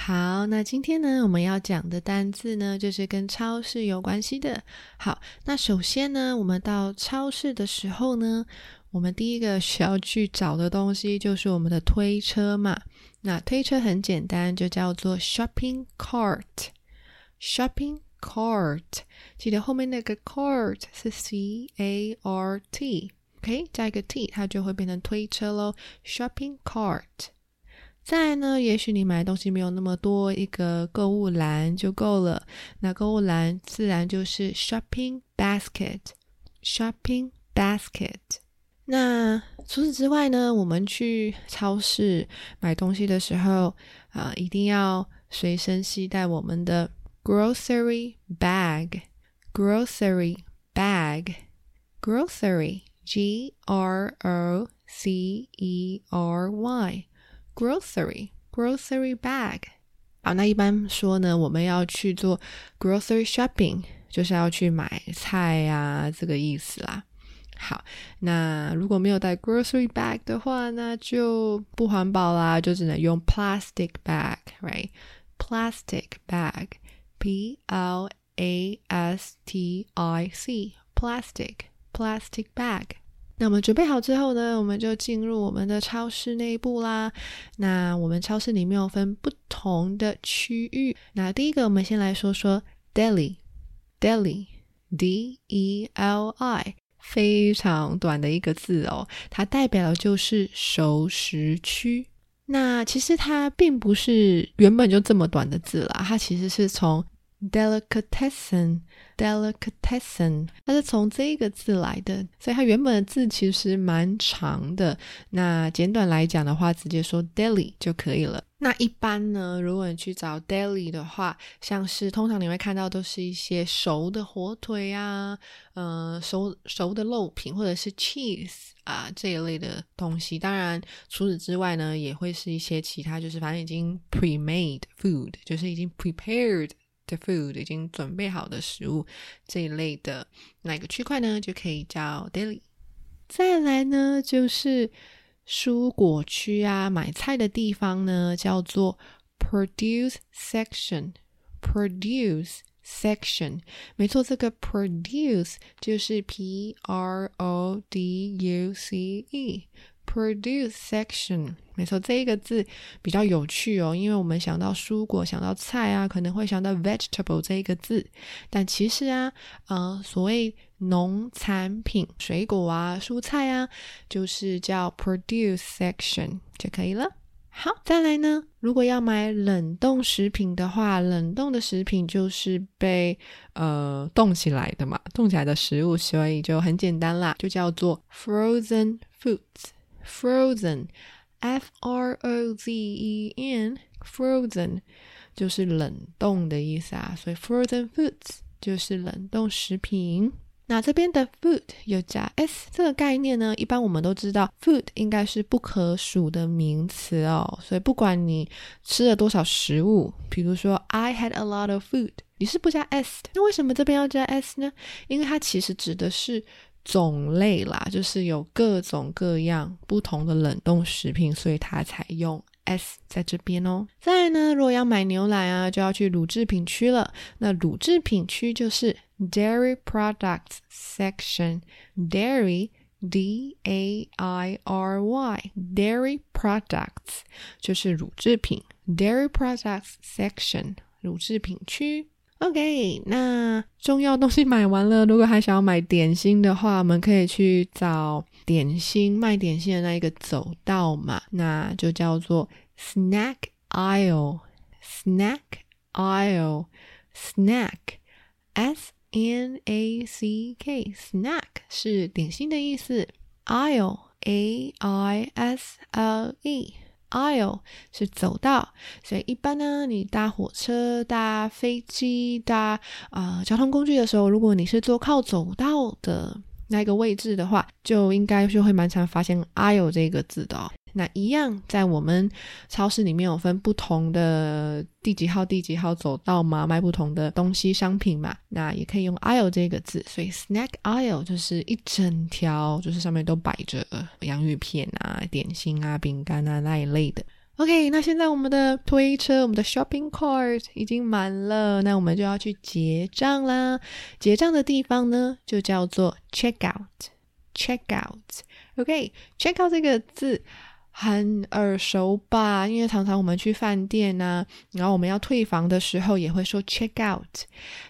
好，那今天呢，我们要讲的单字呢，就是跟超市有关系的。好，那首先呢，我们到超市的时候呢，我们第一个需要去找的东西就是我们的推车嘛。那推车很简单，就叫做 shopping cart。shopping cart，记得后面那个 cart 是 c a r t，OK，加一个 t，它就会变成推车喽。shopping cart。再呢，也许你买东西没有那么多，一个购物篮就够了。那购物篮自然就是 shopping basket，shopping basket。那除此之外呢，我们去超市买东西的时候啊，一定要随身携带我们的 grocery bag，grocery bag，grocery，G R O C E R Y。grocery grocery bag 好，那一般说呢，我们要去做 grocery shopping，就是要去买菜呀，这个意思啦。好，那如果没有带 grocery bag 的话，那就不环保啦，就只能用 plastic bag，right？plastic bag，p l a s t i c，plastic plastic bag。 那我们准备好之后呢，我们就进入我们的超市内部啦。那我们超市里面有分不同的区域。那第一个，我们先来说说 deli，deli，d e l i，非常短的一个字哦，它代表的就是熟食区。那其实它并不是原本就这么短的字啦，它其实是从 delicatessen。delicatessen，它是从这个字来的，所以它原本的字其实蛮长的。那简短来讲的话，直接说 deli 就可以了。那一般呢，如果你去找 deli 的话，像是通常你会看到都是一些熟的火腿啊，呃，熟熟的肉品或者是 cheese 啊这一类的东西。当然，除此之外呢，也会是一些其他，就是反正已经 pre-made food，就是已经 prepared。The food 已经准备好的食物这一类的哪个区块呢？就可以叫 Daily。再来呢，就是蔬果区啊，买菜的地方呢，叫做 produce section。produce section，没错，这个 produce 就是 p r o d u c e。Produce section，没错，这一个字比较有趣哦，因为我们想到蔬果，想到菜啊，可能会想到 vegetable 这一个字，但其实啊，呃，所谓农产品、水果啊、蔬菜啊，就是叫 produce section 就可以了。好，再来呢，如果要买冷冻食品的话，冷冻的食品就是被呃冻起来的嘛，冻起来的食物，所以就很简单啦，就叫做 frozen foods。Frozen, F R O Z E N, frozen 就是冷冻的意思啊，所以 frozen foods 就是冷冻食品。那这边的 food 又加 s 这个概念呢，一般我们都知道 food 应该是不可数的名词哦，所以不管你吃了多少食物，比如说 I had a lot of food，你是不加 s 的。那为什么这边要加 s 呢？因为它其实指的是。种类啦，就是有各种各样不同的冷冻食品，所以它才用 s 在这边哦。再来呢，如果要买牛奶啊，就要去乳制品区了。那乳制品区就是 dairy products section，dairy d a i r y dairy products 就是乳制品，dairy products section 乳制品区。OK，那重要东西买完了。如果还想要买点心的话，我们可以去找点心卖点心的那一个走道嘛，那就叫做 snack aisle，snack aisle，snack，s n a c k，snack 是点心的意思，aisle a i s l e aisle 是走道，所以一般呢，你搭火车、搭飞机、搭啊交通工具的时候，如果你是坐靠走道的那个位置的话，就应该就会蛮常发现 aisle 这个字的。哦那一样，在我们超市里面有分不同的第几号、第几号走道嘛，卖不同的东西商品嘛，那也可以用 aisle 这个字。所以 snack aisle 就是一整条，就是上面都摆着洋芋片啊、点心啊、饼干啊那一类的。OK，那现在我们的推车，我们的 shopping cart 已经满了，那我们就要去结账啦。结账的地方呢，就叫做 check out。check out。OK，check out 这个字。很耳熟吧？因为常常我们去饭店呐，然后我们要退房的时候也会说 check out。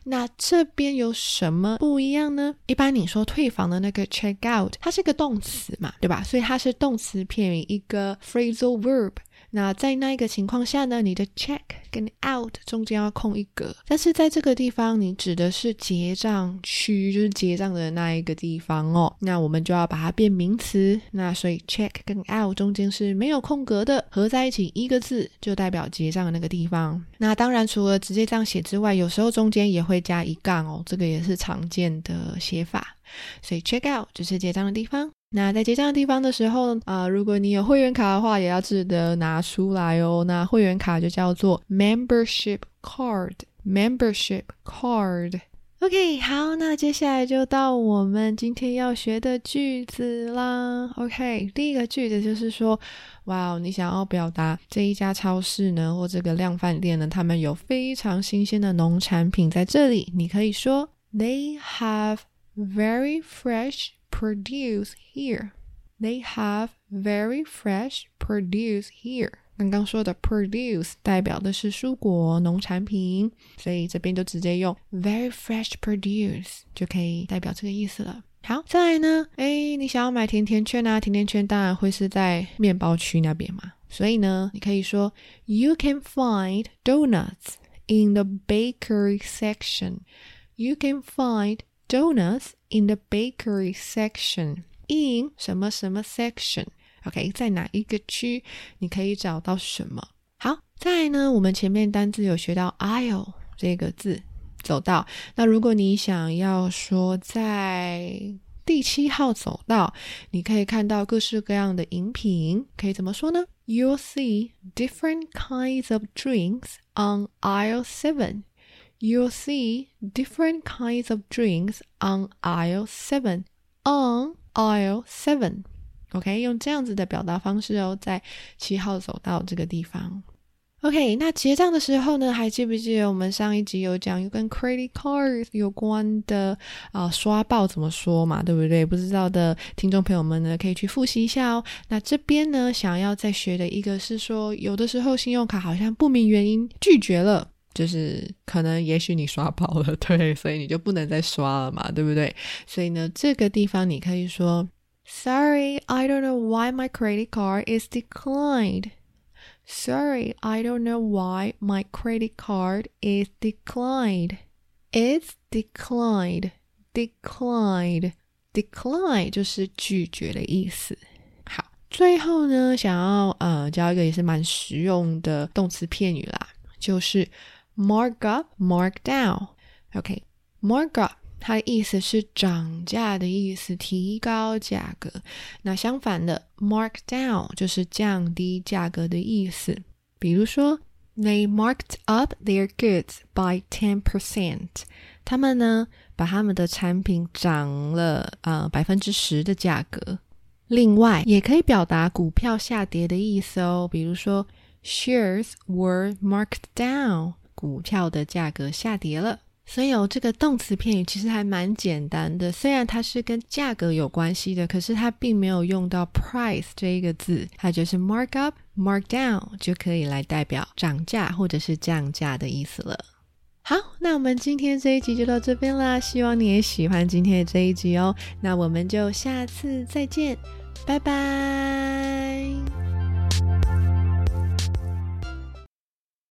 那这边有什么不一样呢？一般你说退房的那个 check out，它是个动词嘛，对吧？所以它是动词片语，一个 phrasal verb。那在那一个情况下呢，你的 check 跟 out 中间要空一格，但是在这个地方，你指的是结账区，就是结账的那一个地方哦。那我们就要把它变名词，那所以 check 跟 out 中间是没有空格的，合在一起一个字就代表结账的那个地方。那当然除了直接这样写之外，有时候中间也会加一杠哦，这个也是常见的写法。所以 check out 就是结账的地方。那在结账的地方的时候啊，如果你有会员卡的话，也要记得拿出来哦。那会员卡就叫做 membership card，membership card。OK，好，那接下来就到我们今天要学的句子啦。OK，第一个句子就是说，哇，你想要表达这一家超市呢，或这个量饭店呢，他们有非常新鲜的农产品在这里，你可以说 They have very fresh. produce here. They have very fresh produce here. 刚刚说的 produce 代表的是蔬果、农产品，所以这边就直接用 very fresh produce 就可以代表这个意思了。好，再来呢，哎，你想要买甜甜圈啊？甜甜圈当然会是在面包区那边嘛，所以呢，你可以说 You can find donuts in the bakery section. You can find donuts in the bakery section. In 什么什么 section？OK，在哪一个区？你可以找到什么？好，再呢，我们前面单字有学到 aisle 这个字，走道。那如果你想要说在第七号走道，你可以看到各式各样的饮品，可以怎么说呢？You'll see different kinds of drinks on aisle seven. You'll see different kinds of drinks on aisle seven. On aisle seven. OK，用这样子的表达方式哦，在七号走到这个地方。OK，那结账的时候呢，还记不记得我们上一集有讲有跟 credit Cards 有关的啊刷爆怎么说嘛，对不对？不知道的听众朋友们呢，可以去复习一下哦。那这边呢，想要再学的一个是说，有的时候信用卡好像不明原因拒绝了。就是可能，也许你刷爆了，对，所以你就不能再刷了嘛，对不对？所以呢，这个地方你可以说，Sorry, I don't know why my credit card is declined. Sorry, I don't know why my credit card is declined. It's declined, declined, decline 就是拒绝的意思。好，最后呢，想要呃教一个也是蛮实用的动词片语啦，就是。Mark up, mark down. OK, mark up 它的意思是涨价的意思，提高价格。那相反的，mark down 就是降低价格的意思。比如说，They marked up their goods by ten percent。他们呢，把他们的产品涨了呃百分之十的价格。另外，也可以表达股票下跌的意思哦。比如说，Shares were marked down。 股票的价格下跌了，所以有这个动词片语其实还蛮简单的。虽然它是跟价格有关系的，可是它并没有用到 price 这一个字，它就是 mark up、mark down 就可以来代表涨价或者是降价的意思了。好，那我们今天这一集就到这边啦，希望你也喜欢今天的这一集哦。那我们就下次再见，拜拜。